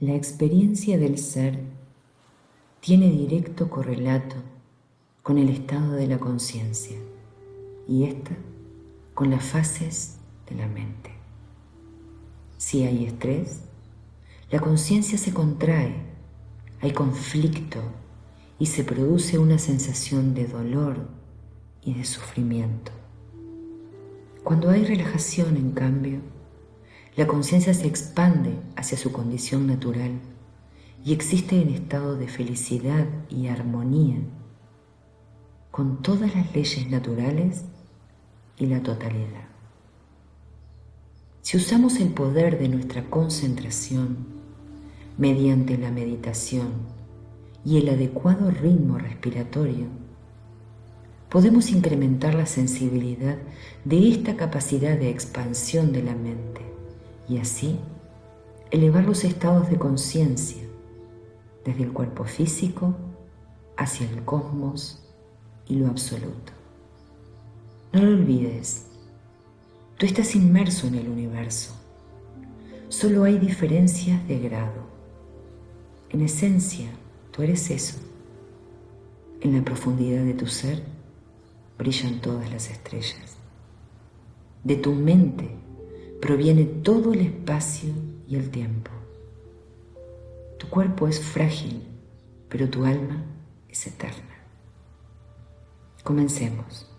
La experiencia del ser tiene directo correlato con el estado de la conciencia y esta con las fases de la mente. Si hay estrés, la conciencia se contrae, hay conflicto y se produce una sensación de dolor y de sufrimiento. Cuando hay relajación, en cambio, la conciencia se expande hacia su condición natural y existe en estado de felicidad y armonía con todas las leyes naturales y la totalidad. Si usamos el poder de nuestra concentración mediante la meditación y el adecuado ritmo respiratorio, podemos incrementar la sensibilidad de esta capacidad de expansión de la mente y así elevar los estados de conciencia desde el cuerpo físico hacia el cosmos y lo absoluto. No lo olvides, tú estás inmerso en el universo, solo hay diferencias de grado. En esencia, tú eres eso. En la profundidad de tu ser brillan todas las estrellas. De tu mente proviene todo el espacio y el tiempo. Tu cuerpo es frágil, pero tu alma es eterna. Comencemos.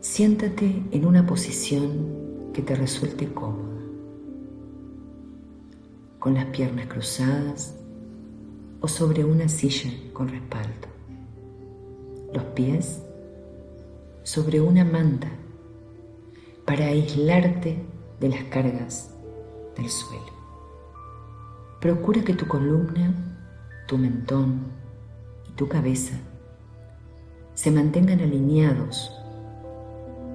Siéntate en una posición que te resulte cómoda, con las piernas cruzadas o sobre una silla con respaldo, los pies sobre una manta para aislarte de las cargas del suelo. Procura que tu columna, tu mentón y tu cabeza se mantengan alineados,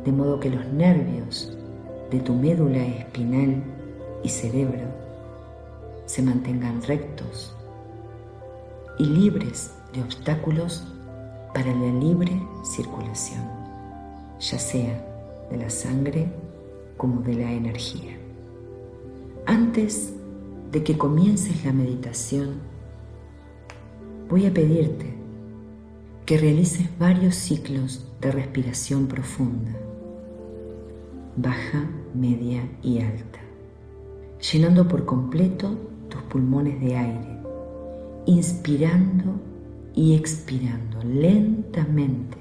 de modo que los nervios de tu médula espinal y cerebro se mantengan rectos y libres de obstáculos para la libre circulación, ya sea de la sangre como de la energía. Antes de que comiences la meditación, voy a pedirte que realices varios ciclos de respiración profunda, baja, media y alta, llenando por completo tus pulmones de aire, inspirando y expirando lentamente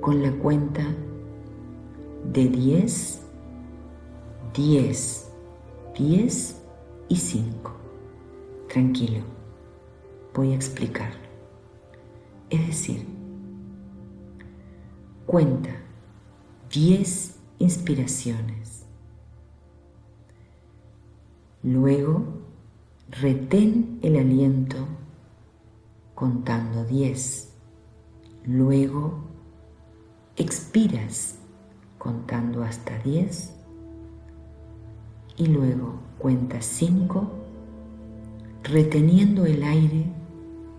con la cuenta de 10, 10, 10 y 5. Tranquilo, voy a explicarlo. Es decir, cuenta 10 inspiraciones. Luego, retén el aliento contando 10. Luego, expiras contando hasta 10 y luego cuenta 5 reteniendo el aire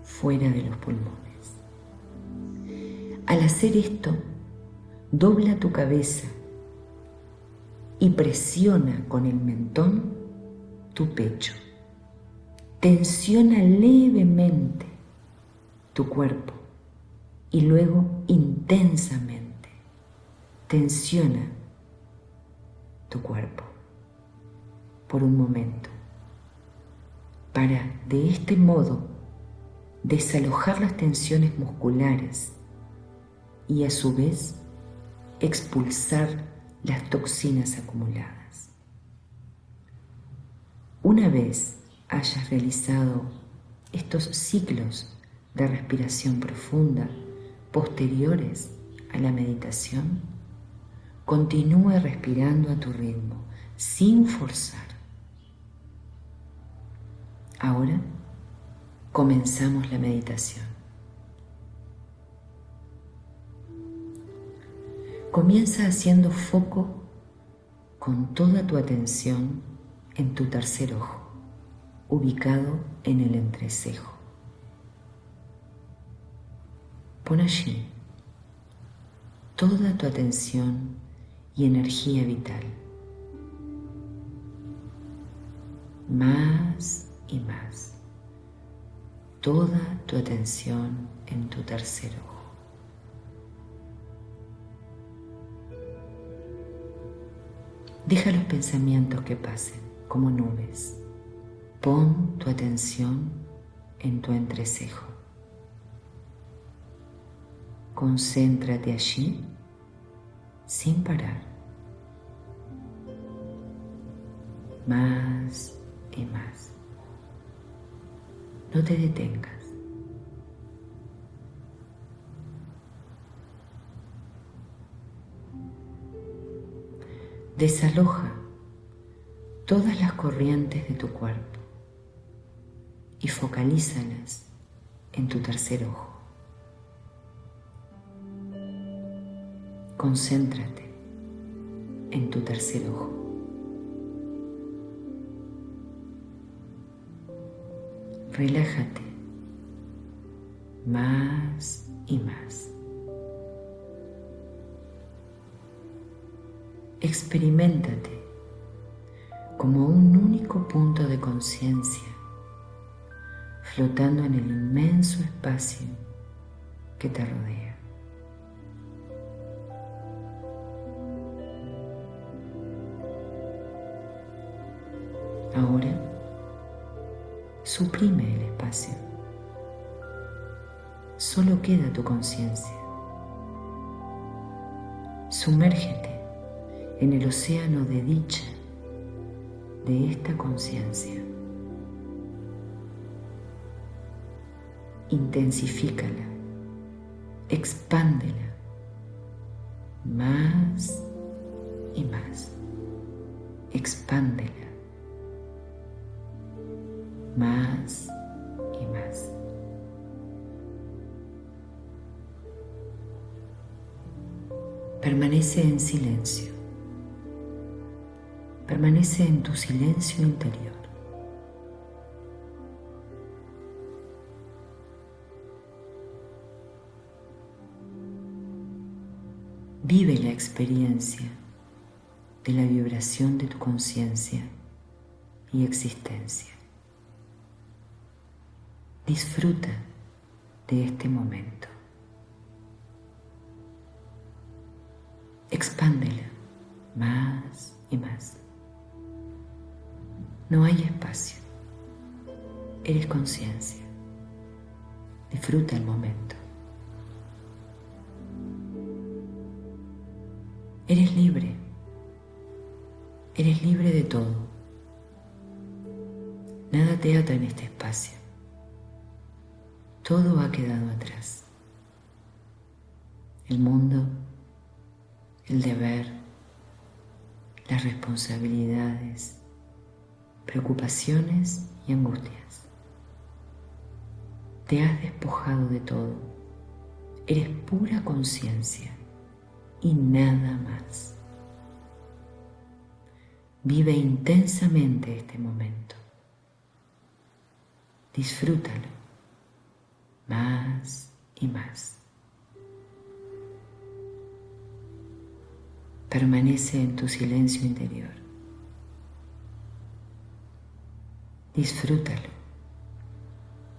fuera de los pulmones. Al hacer esto, dobla tu cabeza y presiona con el mentón tu pecho. Tensiona levemente tu cuerpo y luego intensamente tensiona tu cuerpo por un momento para de este modo desalojar las tensiones musculares y a su vez expulsar las toxinas acumuladas. Una vez hayas realizado estos ciclos de respiración profunda posteriores a la meditación, Continúe respirando a tu ritmo, sin forzar. Ahora comenzamos la meditación. Comienza haciendo foco con toda tu atención en tu tercer ojo, ubicado en el entrecejo. Pon allí toda tu atención y energía vital. más y más toda tu atención en tu tercer ojo. Deja los pensamientos que pasen como nubes. Pon tu atención en tu entrecejo. Concéntrate allí sin parar. Más y más. No te detengas. Desaloja todas las corrientes de tu cuerpo y focalízalas en tu tercer ojo. Concéntrate en tu tercer ojo. Relájate más y más. experimentate como un único punto de conciencia flotando en el inmenso espacio que te rodea. Ahora, suprime el espacio. Solo queda tu conciencia. Sumérgete en el océano de dicha de esta conciencia. Intensifícala, expándela más y más. Expándela más y más. Permanece en silencio permanece en tu silencio interior. Vive la experiencia de la vibración de tu conciencia y existencia. Disfruta de este momento. Expándela más y más. No hay espacio. Eres conciencia. Disfruta el momento. Eres libre. Eres libre de todo. Nada te ata en este espacio. Todo ha quedado atrás. El mundo, el deber, las responsabilidades, preocupaciones y angustias. Te has despojado de todo. Eres pura conciencia y nada más. Vive intensamente este momento. Disfrútalo más y más. Permanece en tu silencio interior. Disfrútalo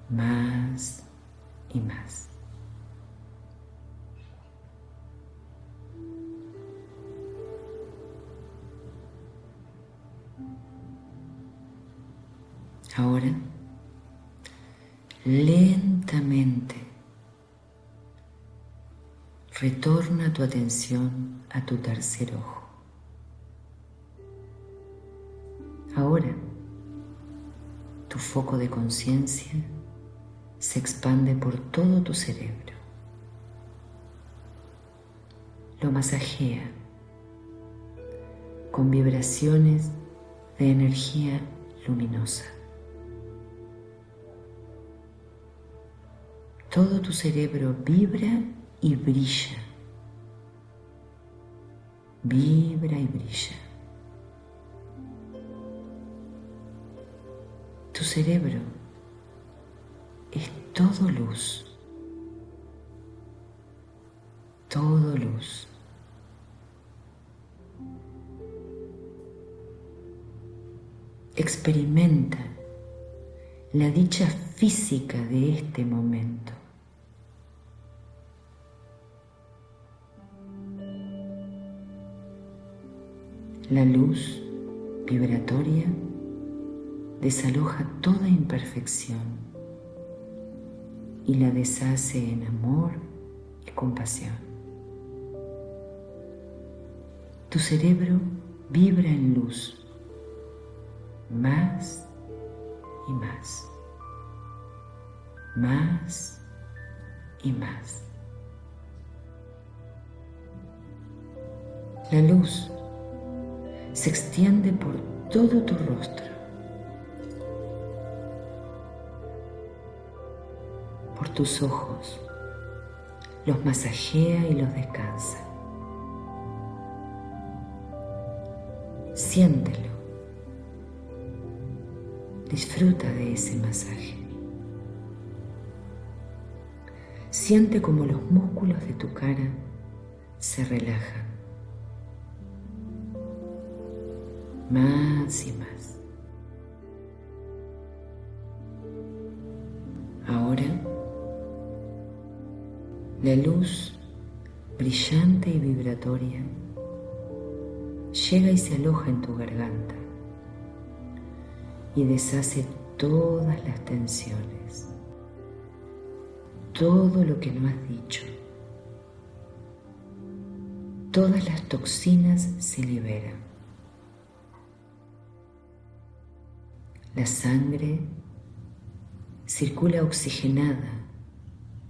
más y más. Ahora, retorna tu atención a tu tercer ojo. Ahora, tu foco de conciencia se expande por todo tu cerebro. Lo masajea con vibraciones de energía luminosa. Todo tu cerebro vibra y brilla. Vibra y brilla. Tu cerebro es todo luz, todo luz. experimenta la dicha física de este momento. La luz vibratoria desaloja toda imperfección y la deshace en amor y compasión. Tu cerebro vibra en luz más y más, más y más. La luz se extiende por todo tu rostro, por tus ojos, los masajea y los descansa. Siéntelo. Disfruta de ese masaje. Siente como los músculos de tu cara se relajan. Más y más. Ahora, la luz brillante y vibratoria llega y se aloja en tu garganta y deshace todas las tensiones, todo lo que no has dicho. Todas las toxinas se liberan. La sangre circula oxigenada,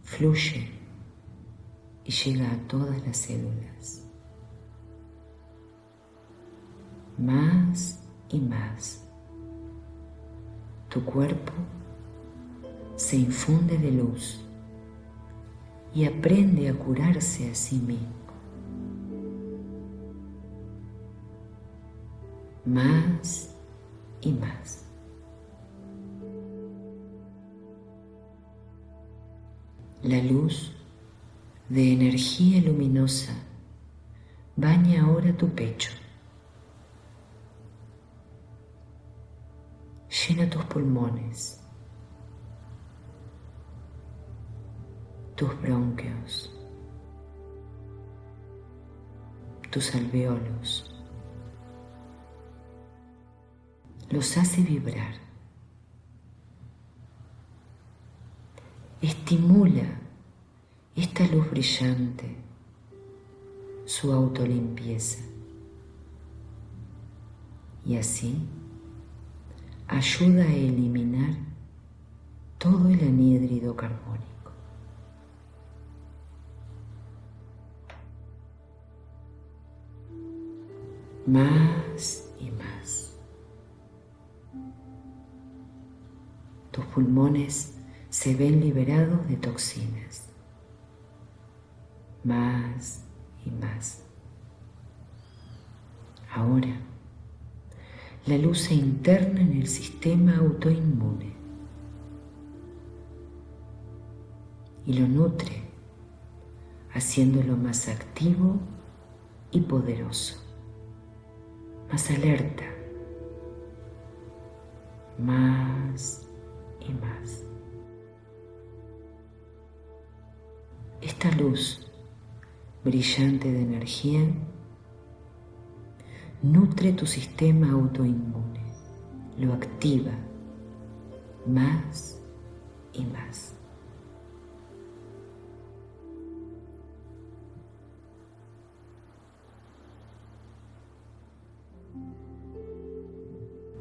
fluye y llega a todas las células. Más y más tu cuerpo se infunde de luz y aprende a curarse a sí mismo. Más y más. La luz de energía luminosa baña ahora tu pecho. Llena tus pulmones, tus bronquios, tus alveolos. Los hace vibrar. Estimula esta luz brillante, su autolimpieza. Y así ayuda a eliminar todo el anhídrido carbónico. Más y más. Tus pulmones se ven liberados de toxinas. Más y más. Ahora la luz interna en el sistema autoinmune y lo nutre, haciéndolo más activo y poderoso, más alerta, más y más. Esta luz brillante de energía nutre tu sistema autoinmune, lo activa más y más.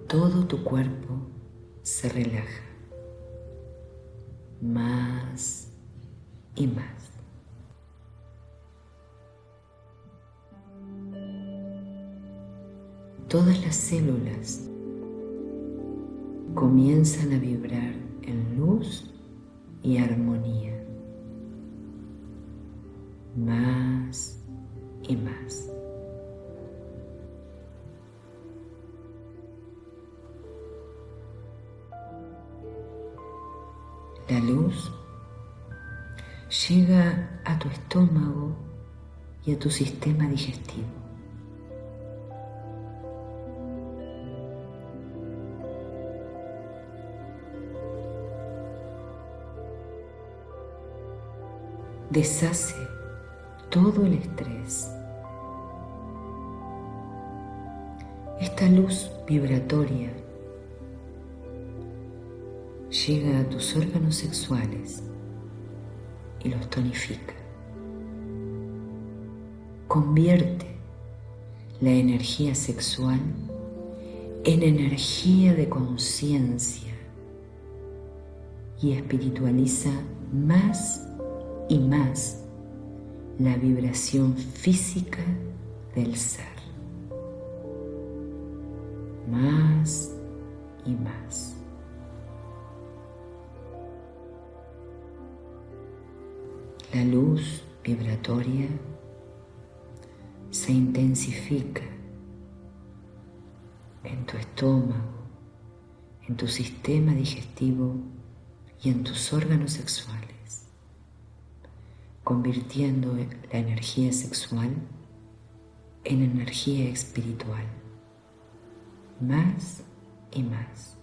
Todo tu cuerpo se relaja más y más. Todas las células comienzan a vibrar en luz y armonía. Más y más. La luz llega a tu estómago y a tu sistema digestivo. Deshace todo el estrés. Esta luz vibratoria llega a tus órganos sexuales y los tonifica. Convierte la energía sexual en energía de conciencia y espiritualiza más y más la vibración física del ser. Más y más. La luz vibratoria se intensifica en tu estómago, en tu sistema digestivo y en tus órganos sexuales, convirtiendo la energía sexual en energía espiritual, más y más.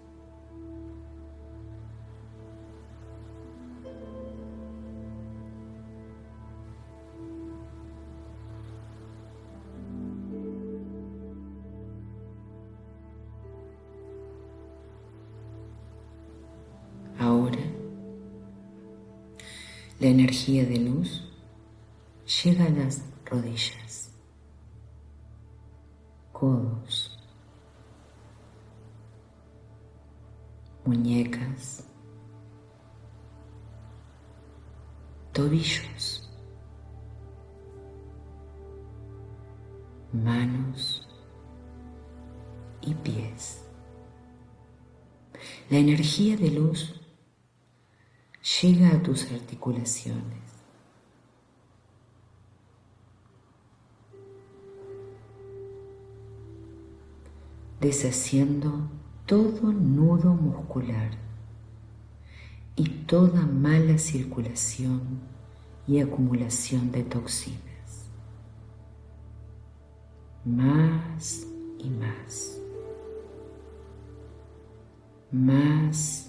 Energía de luz llega a las rodillas, codos, muñecas, tobillos, manos y pies. La energía de luz llega a tus articulaciones. deshaciendo todo nudo muscular y toda mala circulación y acumulación de toxinas. Más y más. Más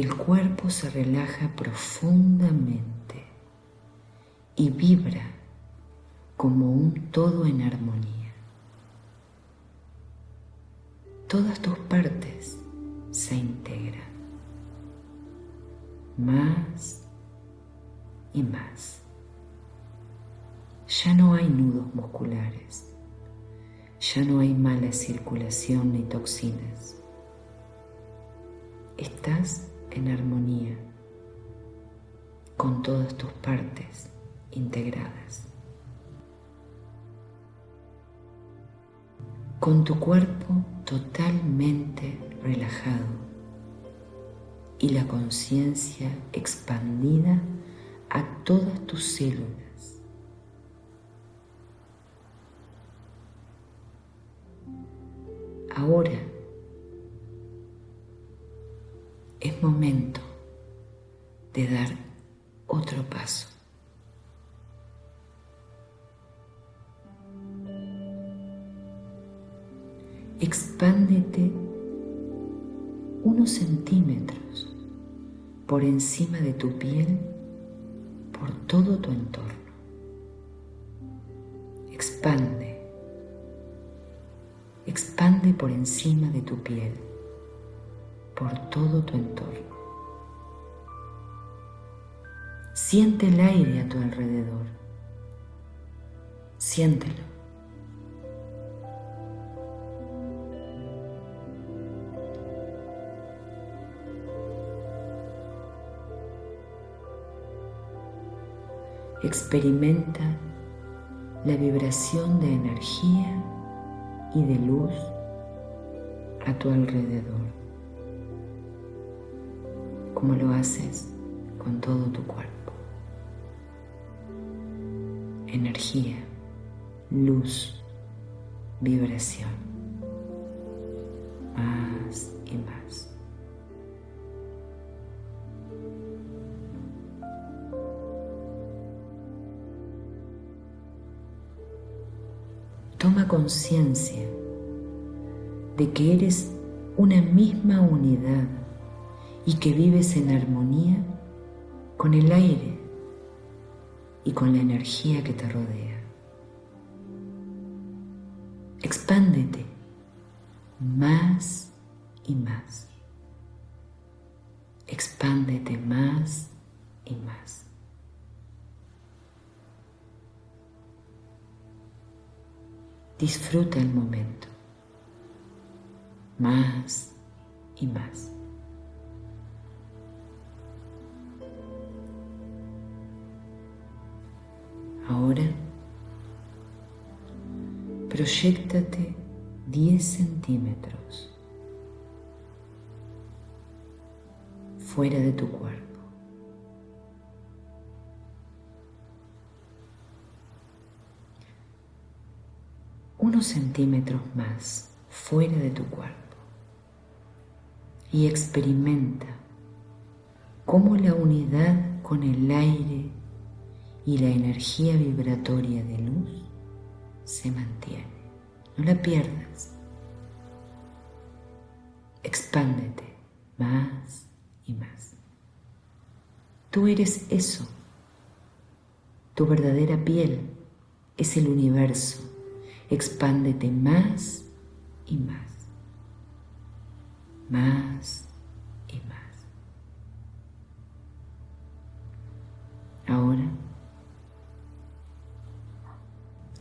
el cuerpo se relaja profundamente y vibra como un todo en armonía. Todas tus partes se integran más y más. Ya no hay nudos musculares, ya no hay mala circulación ni toxinas. En armonía con todas tus partes integradas. Con tu cuerpo totalmente relajado y la conciencia expandida a todas tus células. Ahora es momento de dar otro paso. Expándete unos centímetros por encima de tu piel por todo tu entorno. Expande. Expande por encima de tu piel por todo tu entorno. Siente el aire a tu alrededor. Siéntelo. Experimenta la vibración de energía y de luz a tu alrededor como lo haces con todo tu cuerpo. Energía, luz, vibración, más y más. Toma conciencia de que eres una misma unidad y que vives en armonía con el aire y con la energía que te rodea. Expándete más y más. Expándete más y más. Disfruta el momento. Más y más. Ahora, proyectate 10 centímetros fuera de tu cuerpo. Unos centímetros más fuera de tu cuerpo y experimenta cómo la unidad con el aire y la energía vibratoria de luz se mantiene. No la pierdas. Expándete más y más. Tú eres eso. Tu verdadera piel es el universo. Expándete más y más. Más y más. Ahora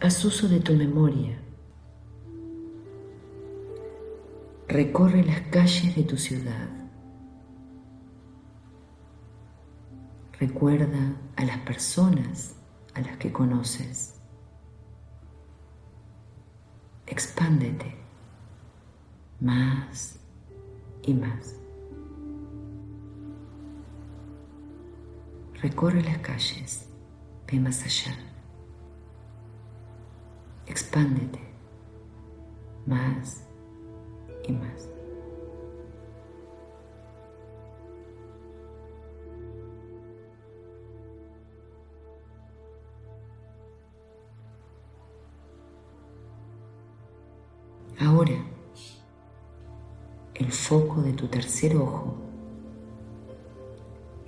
Haz uso de tu memoria. Recorre las calles de tu ciudad. Recuerda a las personas a las que conoces. Expándete más y más. Recorre las calles, ve más allá expándete más y más. Ahora, el foco de tu tercer ojo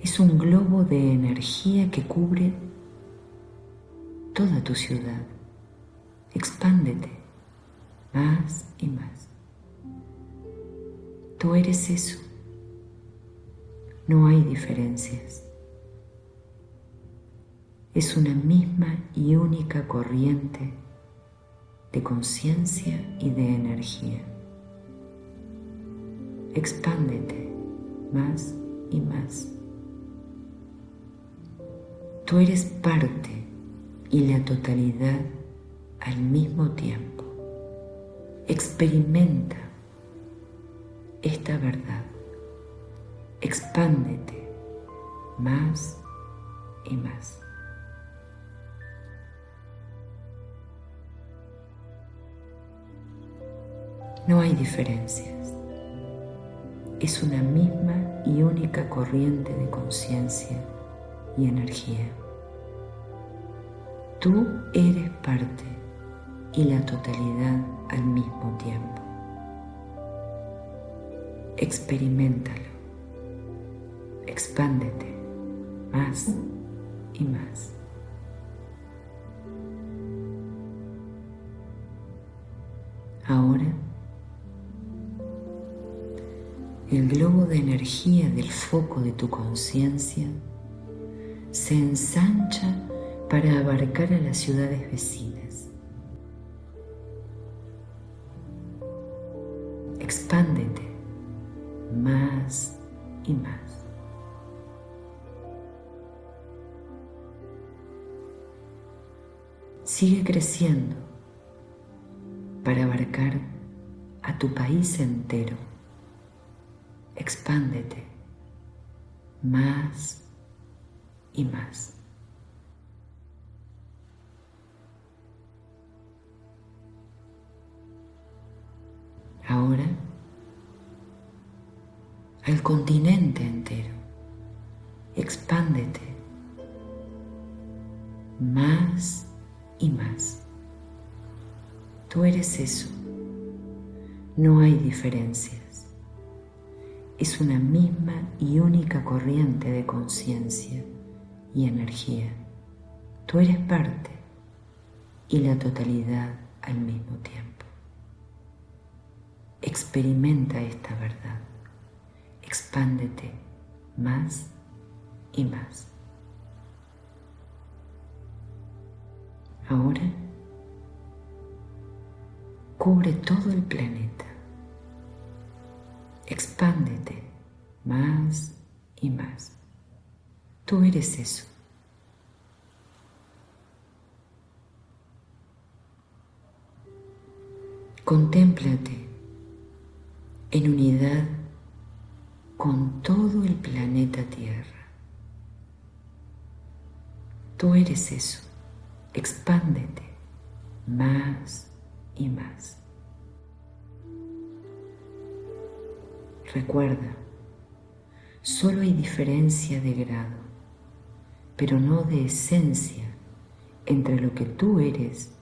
es un globo de energía que cubre toda tu ciudad. Expándete más y más. Tú eres eso. No hay diferencias. Es una misma y única corriente de conciencia y de energía. Expándete más y más. Tú eres parte y la totalidad al mismo tiempo. Experimenta esta verdad. Expándete más y más. No hay diferencias. Es una misma y única corriente de conciencia y energía. Tú eres parte y la totalidad al mismo tiempo. Experimentalo. Expándete más y más. Ahora, el globo de energía del foco de tu conciencia se ensancha para abarcar a las ciudades vecinas. Para abarcar a tu país entero. Expándete más y más. Ahora al continente entero. Expándete más y más. Tú eres eso. No hay diferencias. Es una misma y única corriente de conciencia y energía. Tú eres parte y la totalidad al mismo tiempo. Experimenta esta verdad. Expándete más y más. Ahora cubre todo el planeta. Expándete más y más. Tú eres eso. Contémplate en unidad con todo el planeta Tierra. Tú eres eso. Expándete más y más. Recuerda, solo hay diferencia de grado, pero no de esencia entre lo que tú eres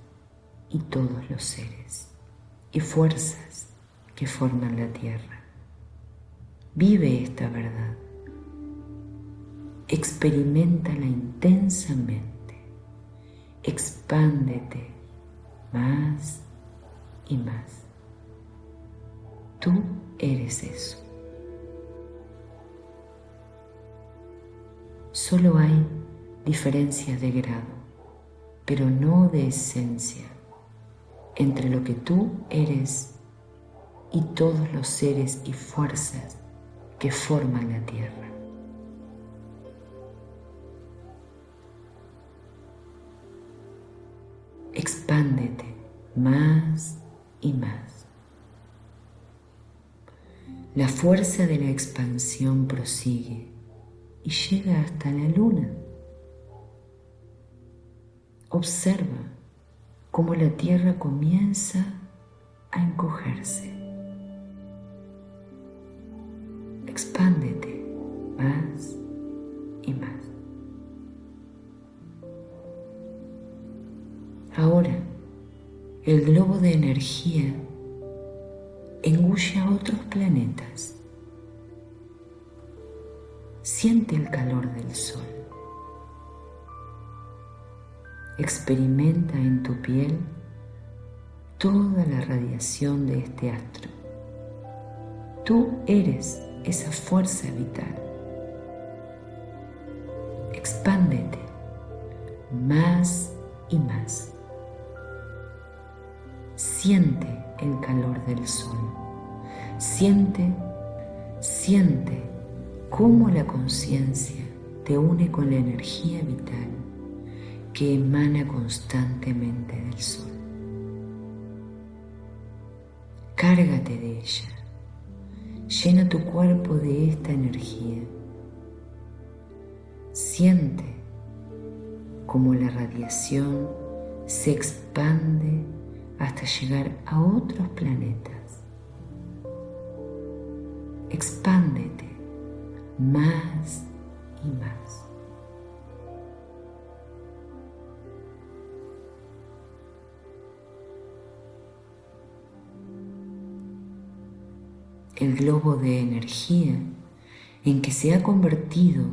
y todos los seres y fuerzas que forman la tierra. Vive esta verdad. Experimentala intensamente. Expándete más y más. Tú eres eso. Solo hay diferencias de grado, pero no de esencia, entre lo que tú eres y todos los seres y fuerzas que forman la tierra. Expándete más y más. La fuerza de la expansión prosigue y llega hasta la luna. Observa cómo la tierra comienza a encogerse. expándete más y más. Ahora, el globo de energía engulle a otros planetas. Siente el calor del sol. Experimenta en tu piel toda la radiación de este astro. Tú eres esa fuerza vital. Expándete más y más. Siente el calor del sol. Siente, siente cómo la conciencia te une con la energía vital que emana constantemente del sol. Cárgate de ella Llena tu cuerpo de esta energía. Siente cómo la radiación se expande hasta llegar a otros planetas. Expándete más y más. el globo de energía en que se ha convertido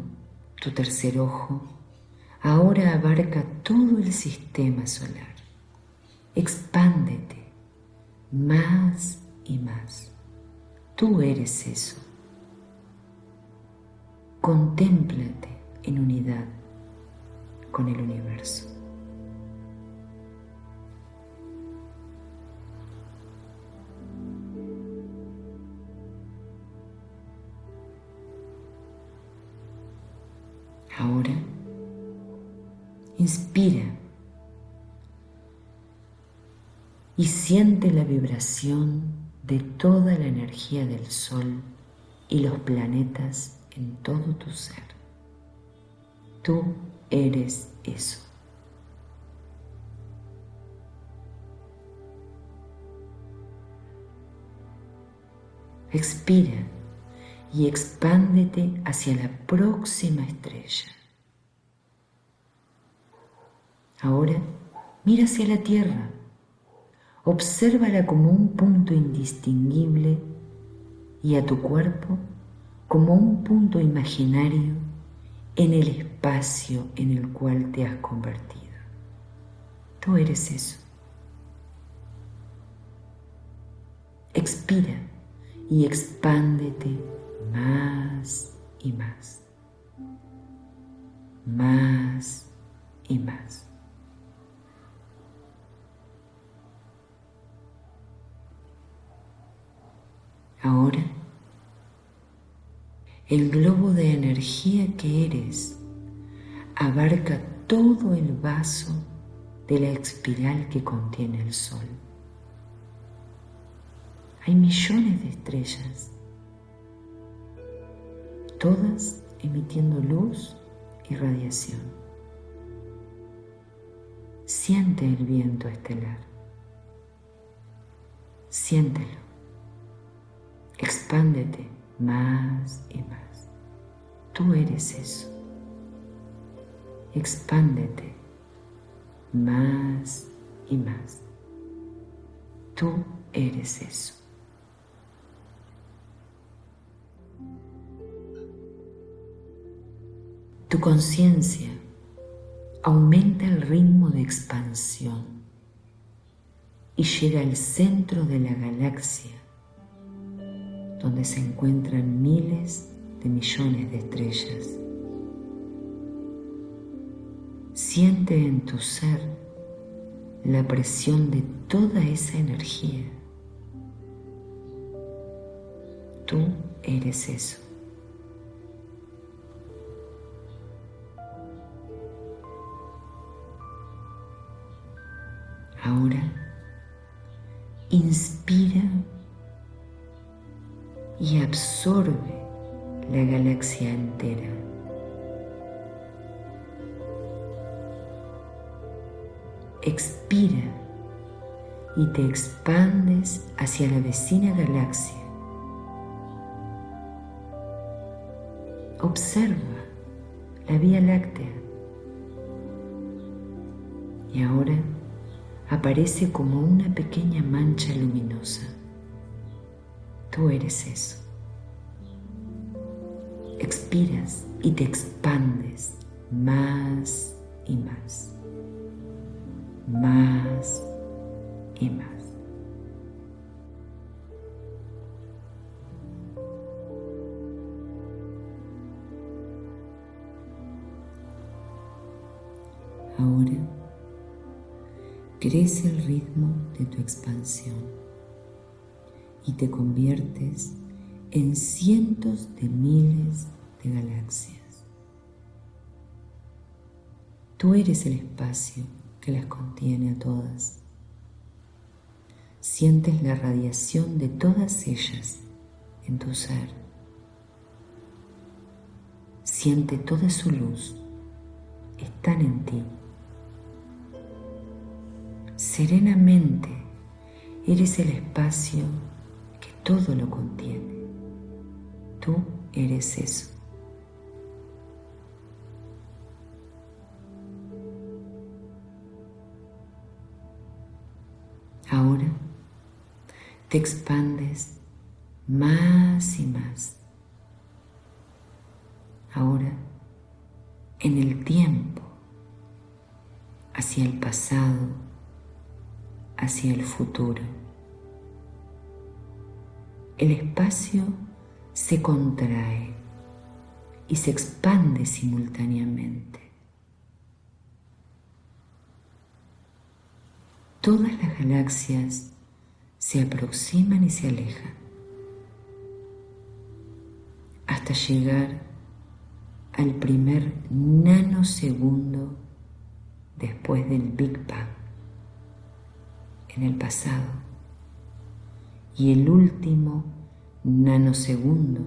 tu tercer ojo, ahora abarca todo el sistema solar. Expándete más y más. Tú eres eso. Contémplate en unidad con el universo. Ahora, inspira y siente la vibración de toda la energía del Sol y los planetas en todo tu ser. Tú eres eso. Expira y expándete hacia la próxima estrella. Ahora mira hacia la Tierra, obsérvala como un punto indistinguible y a tu cuerpo como un punto imaginario en el espacio en el cual te has convertido. Tú eres eso. Expira y expándete más y más. Más y más. Ahora, el globo de energía que eres abarca todo el vaso de la espiral que contiene el sol. Hay millones de estrellas, todas emitiendo luz y radiación. Siente el viento estelar. Siéntelo. Expándete más y más. Tú eres eso. Expándete más y más. Tú eres eso. Tu conciencia aumenta el ritmo de expansión y llega al centro de la galaxia donde se encuentran miles de millones de estrellas. Siente en tu ser la presión de toda esa energía. Tú eres eso. Ahora, inspira y absorbe la galaxia entera. Expira y te expandes hacia la vecina galaxia. Observa la Vía Láctea y ahora aparece como una pequeña mancha luminosa. Tú eres eso. Expiras y te expandes más y más. Más y más. Ahora crece el ritmo de tu expansión y te conviertes en cientos de miles de galaxias. Tú eres el espacio que las contiene a todas. Sientes la radiación de todas ellas en tu ser. Siente toda su luz. Están en ti. Serenamente eres el espacio todo lo contiene. Tú eres eso. Ahora te expandes más y más. Ahora en el tiempo, hacia el pasado, hacia el futuro el espacio se contrae y se expande simultáneamente. Todas las galaxias se aproximan y se alejan hasta llegar al primer nanosegundo después del Big Bang en el pasado y el último nanosegundo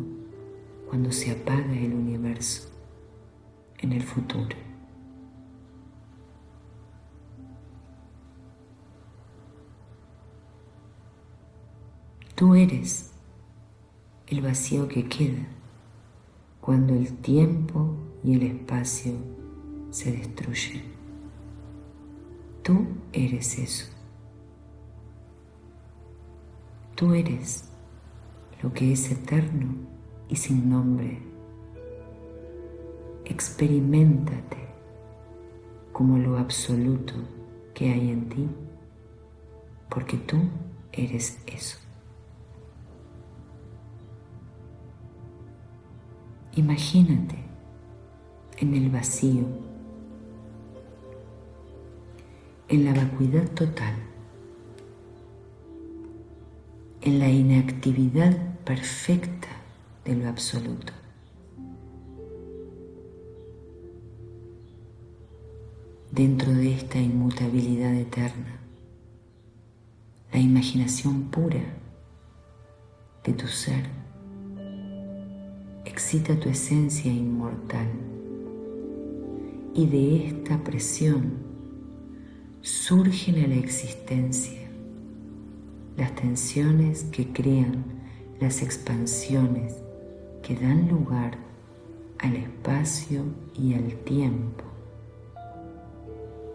cuando se apaga el universo en el futuro. Tú eres el vacío que queda cuando el tiempo y el espacio se destruyen. Tú eres eso. Tú eres lo que es eterno y sin nombre. experimentate como lo absoluto que hay en ti, porque tú eres eso. Imagínate en el vacío, en la vacuidad total, en la inactividad perfecta de lo absoluto. Dentro de esta inmutabilidad eterna, la imaginación pura de tu ser excita tu esencia inmortal y de esta presión surgen a la existencia las tensiones que crean las expansiones que dan lugar al espacio y al tiempo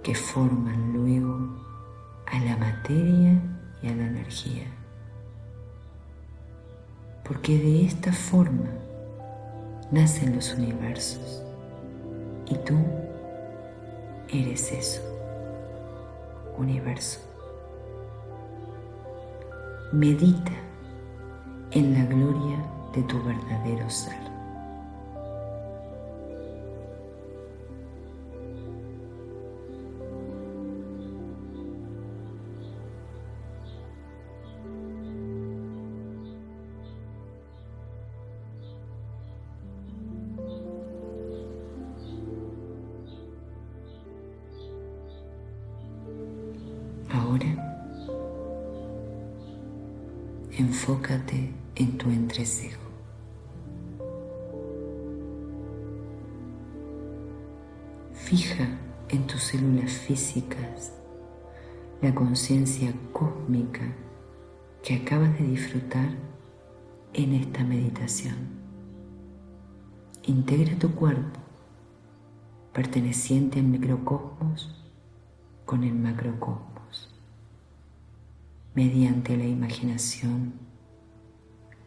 que forman luego a la materia y a la energía. Porque de esta forma nacen los universos y tú eres eso, universo. Medita en la gloria de tu verdadero ser.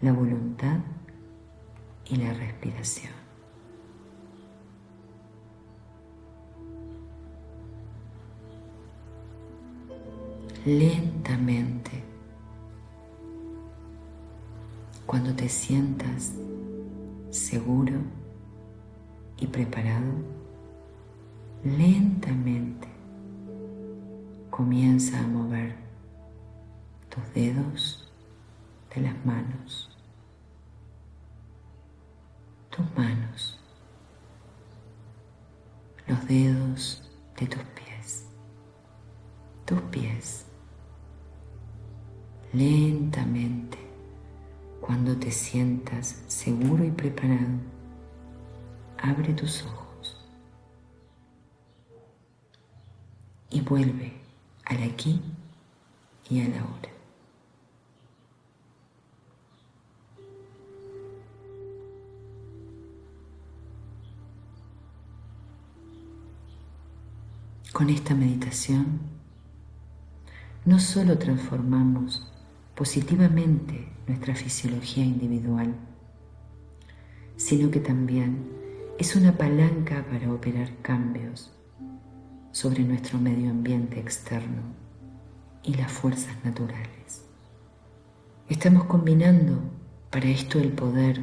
La voluntad y la respiración. Lentamente, cuando te sientas seguro y preparado, lentamente comienza a mover tus dedos de las manos, tus manos, los dedos de tus pies, tus pies. Lentamente, cuando te sientas seguro y preparado, abre tus ojos y vuelve al aquí y a la hora. Con esta meditación no solo transformamos positivamente nuestra fisiología individual, sino que también es una palanca para operar cambios sobre nuestro medio ambiente externo y las fuerzas naturales. Estamos combinando para esto el poder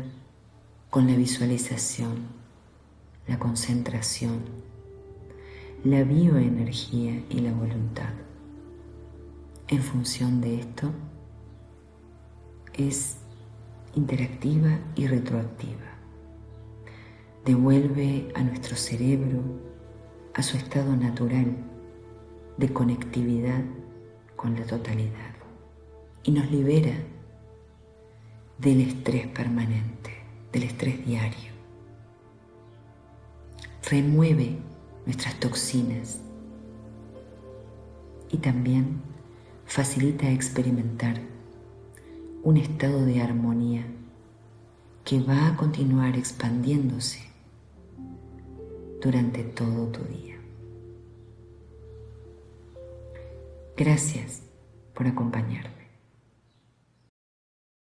con la visualización, la concentración, la bioenergía y la voluntad. En función de esto, es interactiva y retroactiva. Devuelve a nuestro cerebro a su estado natural de conectividad con la totalidad y nos libera del estrés permanente, del estrés diario. Remueve nuestras toxinas y también facilita experimentar un estado de armonía que va a continuar expandiéndose durante todo tu día. Gracias por acompañarme.